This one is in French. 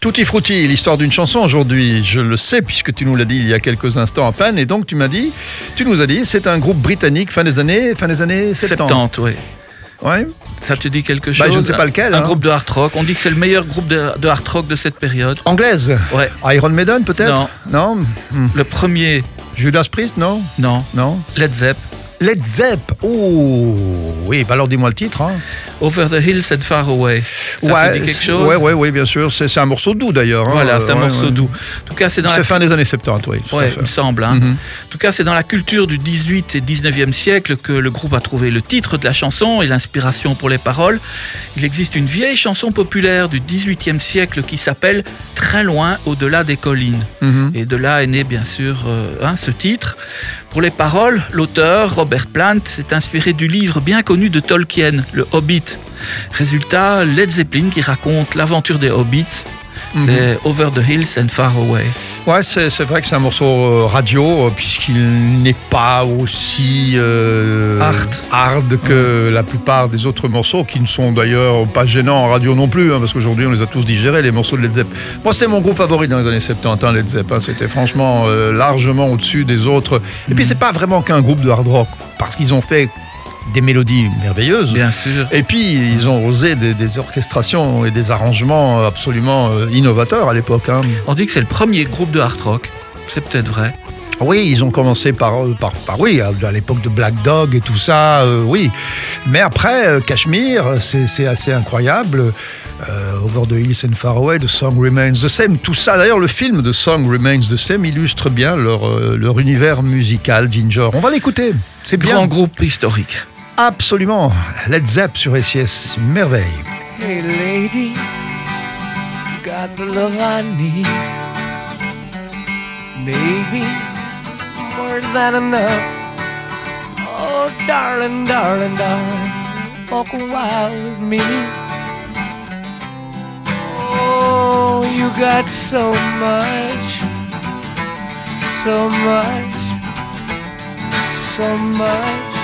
Tutti frutti, l'histoire d'une chanson aujourd'hui, je le sais puisque tu nous l'as dit il y a quelques instants à peine, et donc tu m'as dit, tu nous as dit, c'est un groupe britannique fin des années, fin des années 70. 70, oui. Ouais. Ça te dit quelque chose Bah, je ne sais pas lequel, Un hein. groupe de hard rock. On dit que c'est le meilleur groupe de, de hard rock de cette période. Anglaise. Ouais. Iron Maiden peut-être Non. Hmm. Le premier, Judas Priest Non. non. Non. Led Zepp. Led Zepp. Oh, oui. Bah alors dis-moi le titre. Hein. Over the Hills and Far Away. Ça te dit quelque chose ouais, ouais, ouais, bien sûr. C'est un morceau doux d'ailleurs. hein. Voilà, c'est un Ouais, morceau ouais. doux. En tout cas, c'est dans la fin des années 70, oui. Ouais, il me semble. hein. Mhm. En tout cas, c'est dans la culture du 18 et 19e siècle que le groupe a trouvé le titre de la chanson et l'inspiration pour les paroles. Il existe une vieille chanson populaire du 18e siècle qui s'appelle Très loin au-delà des collines. Mhm. Et de là est né bien sûr euh, hein, ce titre. Pour les paroles, l'auteur, Robert Plant, s'est inspiré du livre bien connu de Tolkien, Le Hobbit. Résultat, Led Zeppelin qui raconte l'aventure des Hobbits. Mhm. C'est Over the Hills and Far Away. Ouais, c'est vrai que c'est un morceau euh, radio, euh, puisqu'il n'est pas aussi euh, Hard. hard que la plupart des autres morceaux, qui ne sont d'ailleurs pas gênants en radio non plus, hein, parce qu'aujourd'hui on les a tous digérés, les morceaux de Led Zepp. Moi, c'était mon groupe favori dans les années 70, hein, Led Zepp. hein. C'était franchement euh, largement au-dessus des autres. Et puis, c'est pas vraiment qu'un groupe de hard rock, parce qu'ils ont fait des mélodies merveilleuses. Bien sûr. Et puis, ils ont osé des, des orchestrations et des arrangements absolument euh, innovateurs à l'époque. hein. On dit que c'est le premier groupe de hard rock. C'est peut-être vrai. Oui, ils ont commencé par, euh, par, par oui, à, l'époque de Black Dog et tout ça, euh, oui. Mais après, euh, Cashmere, c'est assez incroyable. Euh, Over the Hills and Far Away, The Song Remains the Same, tout ça. D'ailleurs, le film The Song Remains the Same illustre bien leur, leur univers musical, Ginger. On va l'écouter. C'est bien. Grand groupe historique. Absolument. Led Zepp sur SIS, merveille. Hey lady, you got the love I need. Maybe more than enough. Oh, darling, darling, darling, walk a while with me. Oh, you got so much, so much, so much.